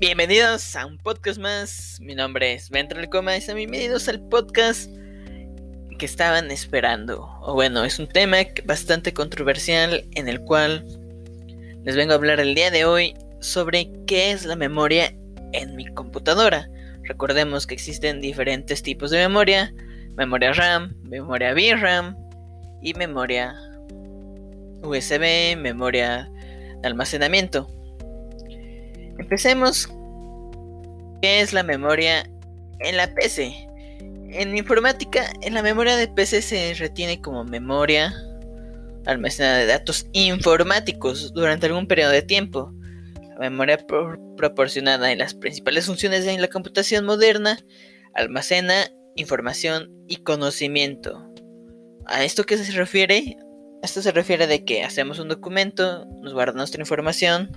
Bienvenidos a un podcast más. Mi nombre es Ventral Coma y bienvenidos al podcast que estaban esperando. O bueno, es un tema bastante controversial en el cual les vengo a hablar el día de hoy sobre qué es la memoria en mi computadora. Recordemos que existen diferentes tipos de memoria: memoria RAM, memoria VRAM y memoria USB, memoria de almacenamiento. Empecemos. ¿Qué es la memoria en la PC? En informática, en la memoria de PC se retiene como memoria almacenada de datos informáticos durante algún periodo de tiempo. La memoria proporcionada en las principales funciones de la computación moderna almacena información y conocimiento. ¿A esto qué se refiere? Esto se refiere de que hacemos un documento, nos guarda nuestra información,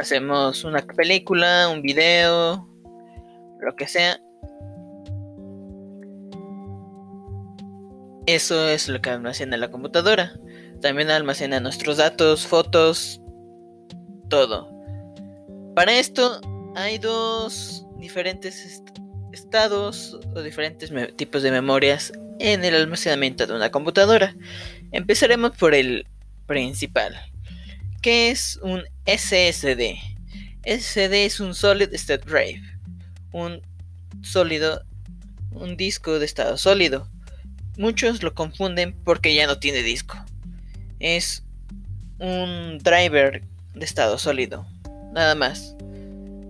hacemos una película, un video, lo que sea. Eso es lo que almacena la computadora. También almacena nuestros datos, fotos, todo. Para esto hay dos diferentes estados o diferentes tipos de memorias en el almacenamiento de una computadora. Empezaremos por el principal. ¿Qué es un SSD? SSD es un Solid State Drive, un sólido, un disco de estado sólido. Muchos lo confunden porque ya no tiene disco. Es un driver de estado sólido, nada más.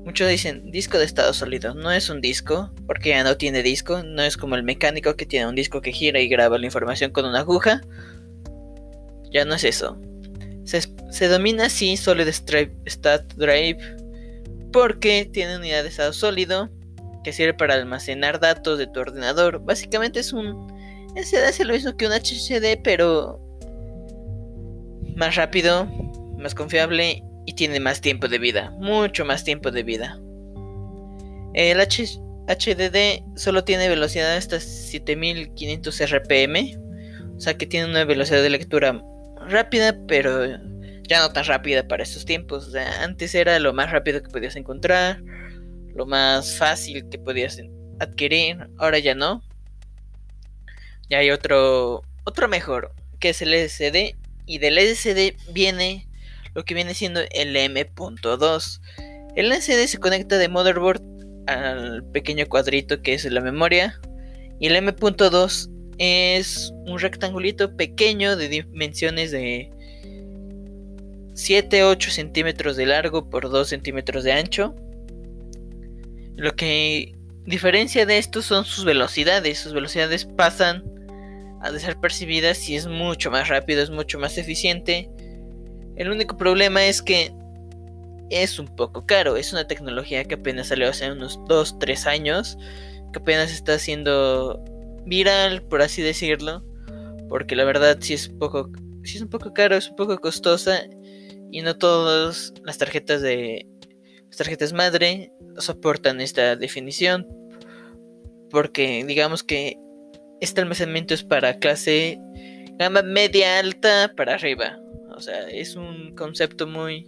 Muchos dicen disco de estado sólido. No es un disco, porque ya no tiene disco. No es como el mecánico que tiene un disco que gira y graba la información con una aguja. Ya no es eso. Se, domina así Solid State Drive porque tiene unidad de estado sólido que sirve para almacenar datos de tu ordenador. Básicamente es un SSD hace lo mismo que un HDD, pero más rápido, más confiable y tiene más tiempo de vida, mucho más tiempo de vida. El HDD solo tiene velocidad hasta 7500 RPM, o sea que tiene una velocidad de lectura rápida, pero ya no tan rápida para estos tiempos. antes era lo más rápido que podías encontrar, lo más fácil que podías adquirir, ahora ya no. Ya hay otro, otro mejor, que es el LCD, y del LCD viene lo que viene siendo el M.2. El LCD se conecta de motherboard al pequeño cuadrito que es la memoria, y el M.2 es un rectangulito pequeño de dimensiones de 7-8 centímetros de largo por 2 centímetros de ancho. Lo que diferencia de esto son sus velocidades. Sus velocidades pasan a ser percibidas y es mucho más rápido, es mucho más eficiente. El único problema es que es un poco caro. Es una tecnología que apenas salió hace unos 2-3 años. Que apenas está siendo viral, por así decirlo, porque la verdad sí es poco, sí es un poco caro, es un poco costosa y no todas las tarjetas de las tarjetas madre soportan esta definición, porque digamos que este almacenamiento es para clase gama media alta para arriba, o sea, es un concepto muy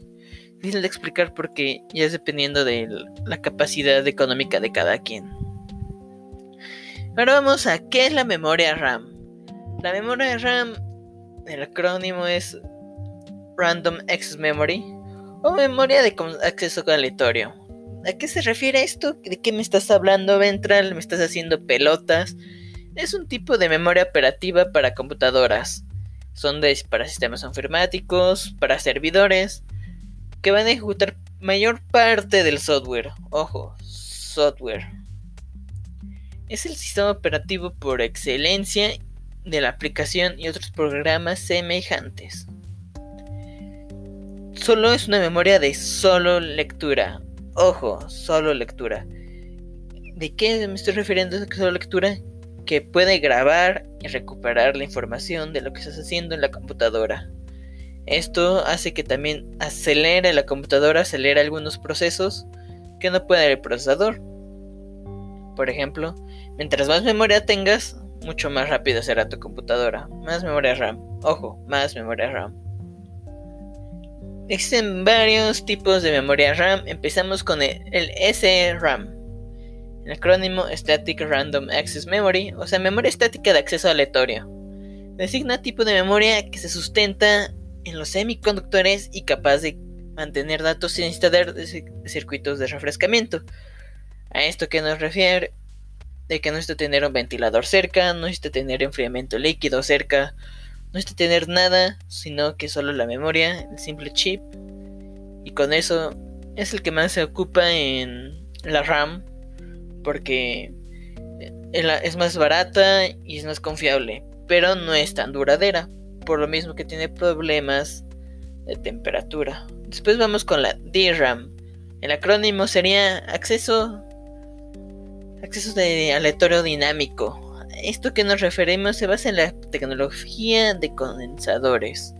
difícil de explicar porque ya es dependiendo de la capacidad económica de cada quien. Ahora vamos a qué es la memoria RAM. La memoria RAM, el acrónimo es Random Access Memory o memoria de acceso aleatorio. ¿A qué se refiere esto? ¿De qué me estás hablando, Ventral? ¿Me estás haciendo pelotas? Es un tipo de memoria operativa para computadoras. Son de, para sistemas informáticos, para servidores, que van a ejecutar mayor parte del software. Ojo, software es el sistema operativo por excelencia de la aplicación y otros programas semejantes. Solo es una memoria de solo lectura. Ojo, solo lectura. ¿De qué me estoy refiriendo a solo lectura? Que puede grabar y recuperar la información de lo que estás haciendo en la computadora. Esto hace que también acelere la computadora, acelere algunos procesos que no puede el procesador. Por ejemplo, mientras más memoria tengas, mucho más rápida será tu computadora. Más memoria RAM. Ojo, más memoria RAM. Existen varios tipos de memoria RAM. Empezamos con el, el SRAM. El acrónimo Static Random Access Memory, o sea, memoria estática de acceso aleatorio. Designa tipo de memoria que se sustenta en los semiconductores y capaz de mantener datos sin instalar circuitos de refrescamiento. A esto que nos refiere de que no necesita tener un ventilador cerca, no necesita tener enfriamiento líquido cerca, no necesita tener nada, sino que solo la memoria, el simple chip. Y con eso es el que más se ocupa en la RAM, porque es más barata y es más confiable, pero no es tan duradera, por lo mismo que tiene problemas de temperatura. Después vamos con la DRAM. El acrónimo sería acceso acceso de aleatorio dinámico. Esto que nos referimos se basa en la tecnología de condensadores.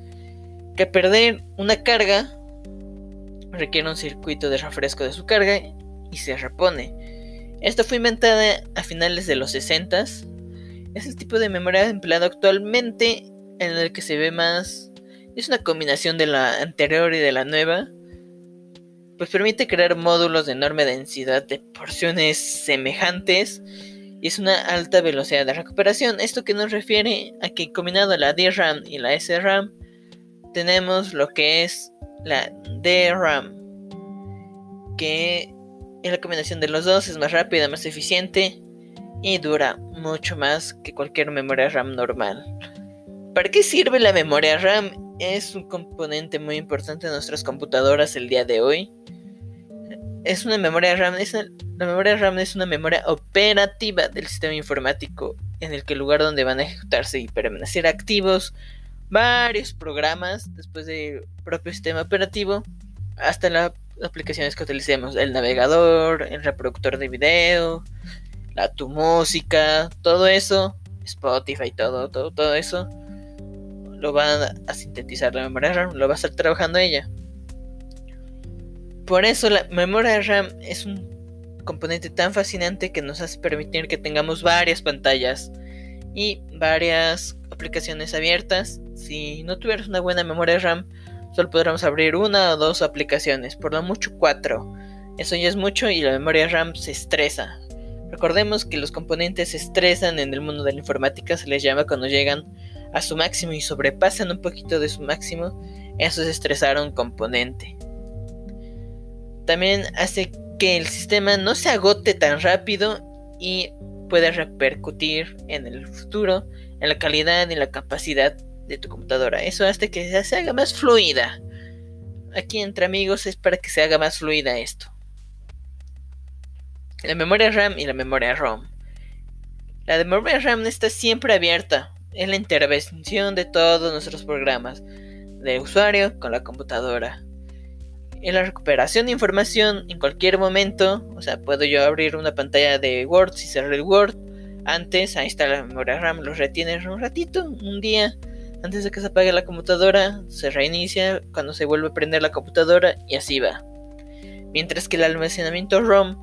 Que perder una carga requiere un circuito de refresco de su carga y se repone. Esto fue inventada a finales de los 60 Es el tipo de memoria empleado actualmente en el que se ve más. Es una combinación de la anterior y de la nueva pues permite crear módulos de enorme densidad de porciones semejantes y es una alta velocidad de recuperación. Esto que nos refiere a que combinado la DRAM y la SRAM tenemos lo que es la DRAM, que es la combinación de los dos, es más rápida, más eficiente y dura mucho más que cualquier memoria RAM normal. ¿Para qué sirve la memoria RAM? Es un componente muy importante de nuestras computadoras el día de hoy es una memoria RAM. la memoria RAM es una memoria operativa del sistema informático en el que el lugar donde van a ejecutarse y permanecer activos varios programas después del propio sistema operativo hasta las aplicaciones que utilicemos, el navegador, el reproductor de video, la tu música, todo eso, Spotify, todo, todo, todo eso, lo van a sintetizar la memoria RAM, lo va a estar trabajando ella. Por eso la memoria RAM es un componente tan fascinante que nos hace permitir que tengamos varias pantallas y varias aplicaciones abiertas. Si no tuvieras una buena memoria RAM, solo podremos abrir una o dos aplicaciones, por lo mucho cuatro. Eso ya es mucho y la memoria RAM se estresa. Recordemos que los componentes se estresan en el mundo de la informática, se les llama cuando llegan a su máximo y sobrepasan un poquito de su máximo, eso es estresar un componente también hace que el sistema no se agote tan rápido y pueda repercutir en el futuro en la calidad y la capacidad de tu computadora. Eso hace que se haga más fluida. Aquí entre amigos es para que se haga más fluida esto. La memoria RAM y la memoria ROM. La memoria RAM está siempre abierta. Es la intervención de todos nuestros programas de usuario con la computadora en la recuperación de información en cualquier momento. O sea, puedo yo abrir una pantalla de Word si cerré el Word. Antes, ahí está la memoria RAM, los retiene un ratito, un día. Antes de que se apague la computadora, se reinicia cuando se vuelve a prender la computadora y así va. Mientras que el almacenamiento ROM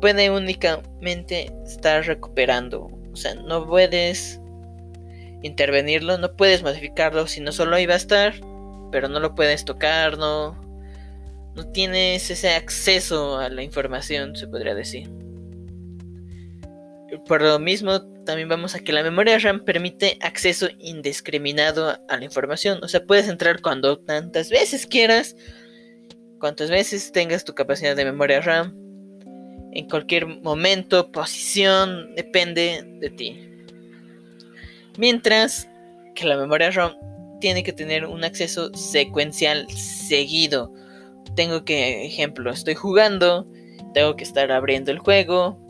puede únicamente estar recuperando. O sea, no puedes intervenirlo, no puedes modificarlo, sino solo ahí va a estar, pero no lo puedes tocar, no, no tienes ese acceso a la información, se podría decir. Por lo mismo, también vamos a que la memoria RAM permite acceso indiscriminado a la información. O sea, puedes entrar cuando tantas veces quieras, cuantas veces tengas tu capacidad de memoria RAM, en cualquier momento, posición, depende de ti. Mientras que la memoria RAM tiene que tener un acceso secuencial seguido tengo que, ejemplo, estoy jugando, tengo que estar abriendo el juego,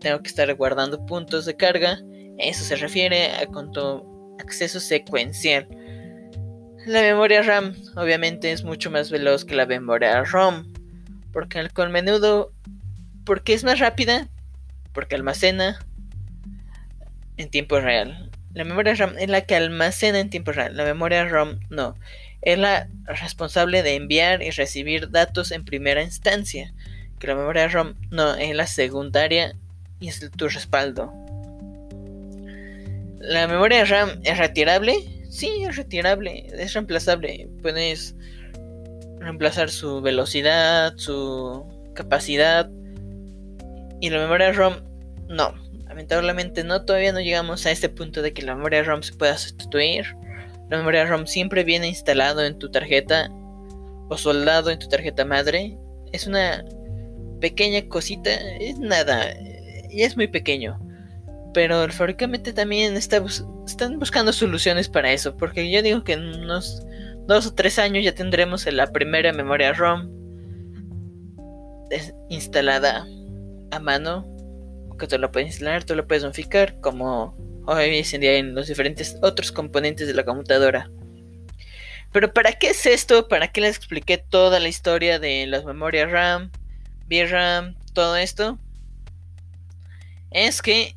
tengo que estar guardando puntos de carga. Eso se refiere a acceso secuencial. La memoria RAM obviamente es mucho más veloz que la memoria ROM, porque con menudo, porque es más rápida, porque almacena en tiempo real. La memoria RAM es la que almacena en tiempo real, la memoria ROM no es la responsable de enviar y recibir datos en primera instancia, que la memoria ROM no es la secundaria y es tu respaldo. La memoria RAM es retirable, sí, es retirable, es reemplazable. Puedes reemplazar su velocidad, su capacidad. Y la memoria ROM, no. Lamentablemente no, todavía no llegamos a este punto de que la memoria ROM se pueda sustituir. La memoria ROM siempre viene instalado en tu tarjeta o soldado en tu tarjeta madre. Es una pequeña cosita, es nada, y es muy pequeño. Pero el fabricante también está están buscando soluciones para eso, porque yo digo que en unos dos o tres años ya tendremos la primera memoria ROM instalada a mano, que tú lo puedes instalar, tú lo puedes modificar, como hoy en día en los diferentes otros componentes de la computadora. Pero ¿para qué es esto? ¿Para qué les expliqué toda la historia de las memorias RAM, VRAM, todo esto? Es que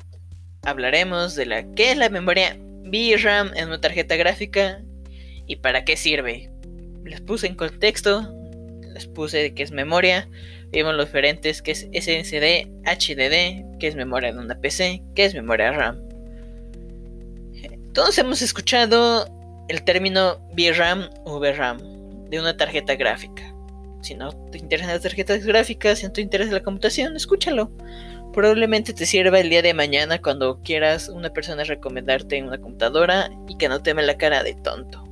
hablaremos de la qué es la memoria VRAM en una tarjeta gráfica y para qué sirve. Les puse en contexto, les puse que es memoria, vimos los diferentes que es SSD, HDD, que es memoria de una PC, que es memoria RAM. Todos hemos escuchado el término VRAM o VRAM de una tarjeta gráfica. Si no te interesan las tarjetas gráficas, si no te interesa la computación, escúchalo. Probablemente te sirva el día de mañana cuando quieras una persona recomendarte una computadora y que no te la cara de tonto.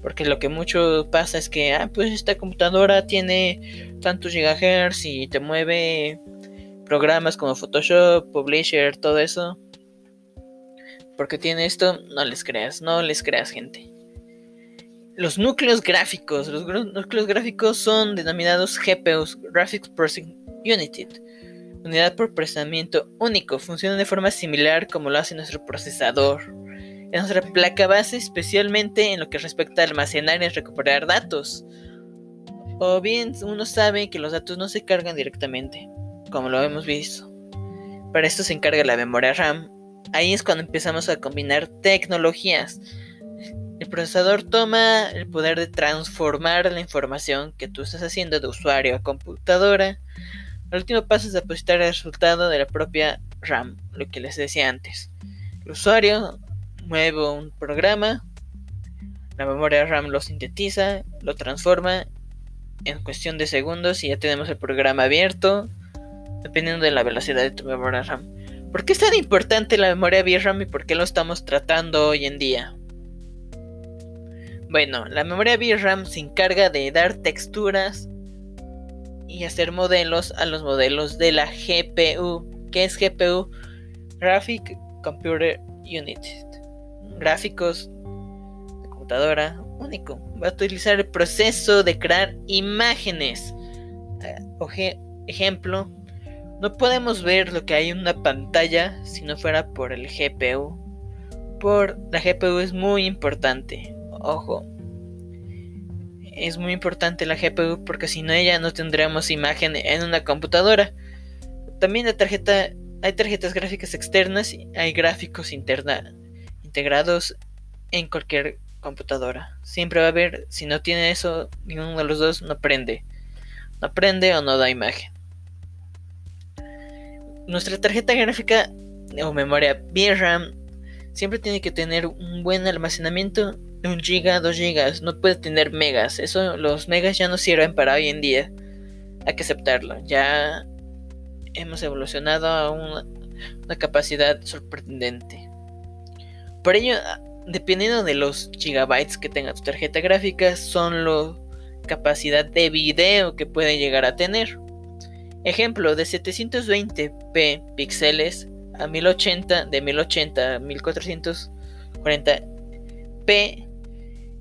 Porque lo que mucho pasa es que, ah, pues esta computadora tiene tantos gigahertz y te mueve programas como Photoshop, Publisher, todo eso. Porque tiene esto, no les creas, no les creas, gente. Los núcleos gráficos, los núcleos gráficos son denominados GPUs, Graphics Processing Unit, unidad por procesamiento único, funcionan de forma similar como lo hace nuestro procesador. En nuestra placa base, especialmente en lo que respecta a almacenar y recuperar datos. O bien uno sabe que los datos no se cargan directamente, como lo hemos visto. Para esto se encarga la memoria RAM, Ahí es cuando empezamos a combinar tecnologías. El procesador toma el poder de transformar la información que tú estás haciendo de usuario a computadora. El último paso es depositar el resultado de la propia RAM, lo que les decía antes. El usuario mueve un programa, la memoria RAM lo sintetiza, lo transforma en cuestión de segundos y ya tenemos el programa abierto, dependiendo de la velocidad de tu memoria RAM. ¿Por qué es tan importante la memoria VRAM y por qué lo estamos tratando hoy en día? Bueno, la memoria VRAM se encarga de dar texturas y hacer modelos a los modelos de la GPU. ¿Qué es GPU? Graphic Computer Unit. Gráficos de computadora único. Va a utilizar el proceso de crear imágenes. Eh, ejemplo, no podemos ver lo que hay en una pantalla si no fuera por el GPU. Por la GPU es muy importante. Ojo. Es muy importante la GPU porque sin ella no tendríamos imagen en una computadora. También la tarjeta hay tarjetas gráficas externas y hay gráficos interna, integrados en cualquier computadora. Siempre va a haber, si no tiene eso, ninguno de los dos no prende. No prende o no da imagen. Nuestra tarjeta gráfica o memoria VRAM siempre tiene que tener un buen almacenamiento de 1 GB, 2 GB, no puede tener megas. Eso, los megas ya no sirven para hoy en día. Hay que aceptarlo. Ya hemos evolucionado a una, una capacidad sorprendente. Por ello, dependiendo de los gigabytes que tenga tu tarjeta gráfica, son la capacidad de video que puede llegar a tener. Ejemplo, de 720p píxeles a 1080, de 1080 a 1440p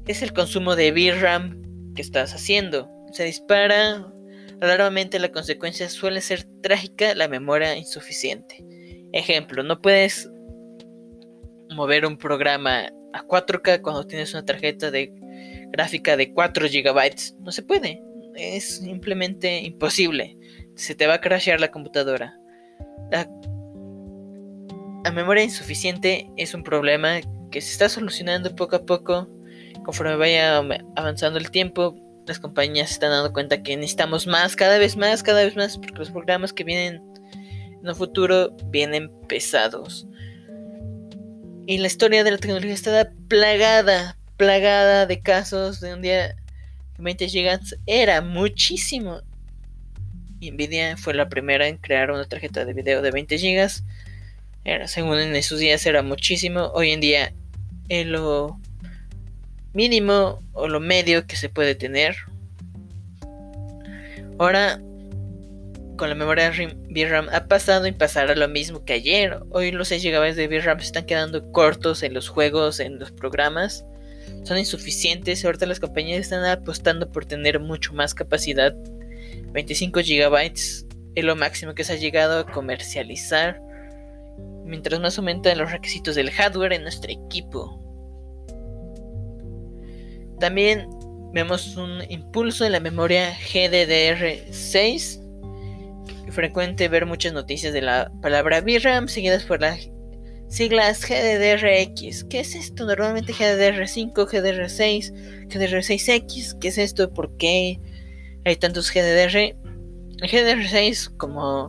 es el consumo de VRAM que estás haciendo. Se dispara raramente la consecuencia suele ser trágica, la memoria insuficiente. Ejemplo, no puedes mover un programa a 4K cuando tienes una tarjeta de gráfica de 4 GB. No se puede. Es simplemente imposible se te va a crashear la computadora. La, memoria insuficiente es un problema que se está solucionando poco a poco. Conforme vaya avanzando el tiempo, las compañías se están dando cuenta que necesitamos más, cada vez más, cada vez más, porque los programas que vienen en un futuro vienen pesados. Y la historia de la tecnología está plagada, plagada de casos de un día 20 GB era muchísimo. Nvidia fue la primera en crear una tarjeta de video de 20 GB. Según en esos días era muchísimo. Hoy en día es lo mínimo o lo medio que se puede tener. Ahora con la memoria VRAM ha pasado y pasará lo mismo que ayer. Hoy los 6 GB de VRAM se están quedando cortos en los juegos, en los programas. Son insuficientes. Ahorita las compañías están apostando por tener mucho más capacidad. 25 GB es lo máximo que se ha llegado a comercializar. Mientras más aumentan los requisitos del hardware en nuestro equipo. También vemos un impulso en la memoria GDDR6 frecuente ver muchas noticias de la palabra VRAM seguidas por las siglas GDDRX. ¿Qué es esto? Normalmente GDDR5, GDDR6, GDDR6X. ¿Qué es esto? ¿Por qué hay tantos GDDR? El GDDR6, como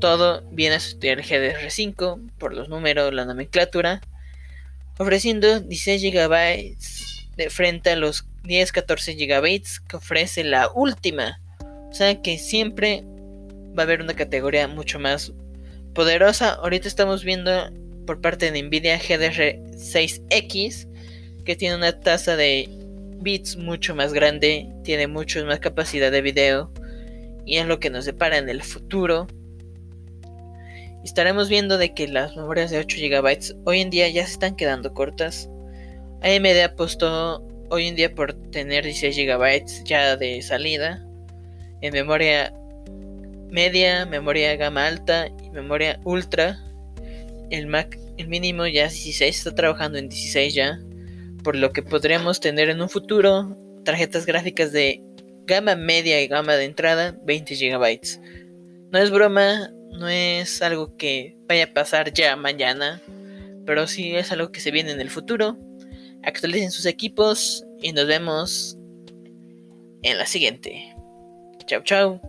todo, viene a sustituir el GDDR5 por los números, la nomenclatura, ofreciendo 16 GB de frente a los 10-14 GB que ofrece la última. O sea que siempre va a haber una categoría mucho más poderosa. Ahorita estamos viendo por parte de Nvidia GDR6X que tiene una tasa de bits mucho más grande, tiene mucho más capacidad de video y es lo que nos depara en el futuro. Estaremos viendo de que las memorias de 8 GB hoy en día ya se están quedando cortas. AMD apostó hoy en día por tener 16 GB ya de salida en memoria media, memoria gama alta y memoria ultra. El Mac, el mínimo ya 16, está trabajando en 16 ya. Por lo que podríamos tener en un futuro tarjetas gráficas de gama media y gama de entrada 20 GB. No es broma, no es algo que vaya a pasar ya mañana, pero sí es algo que se viene en el futuro. Actualicen sus equipos y nos vemos en la siguiente. Chao, chao.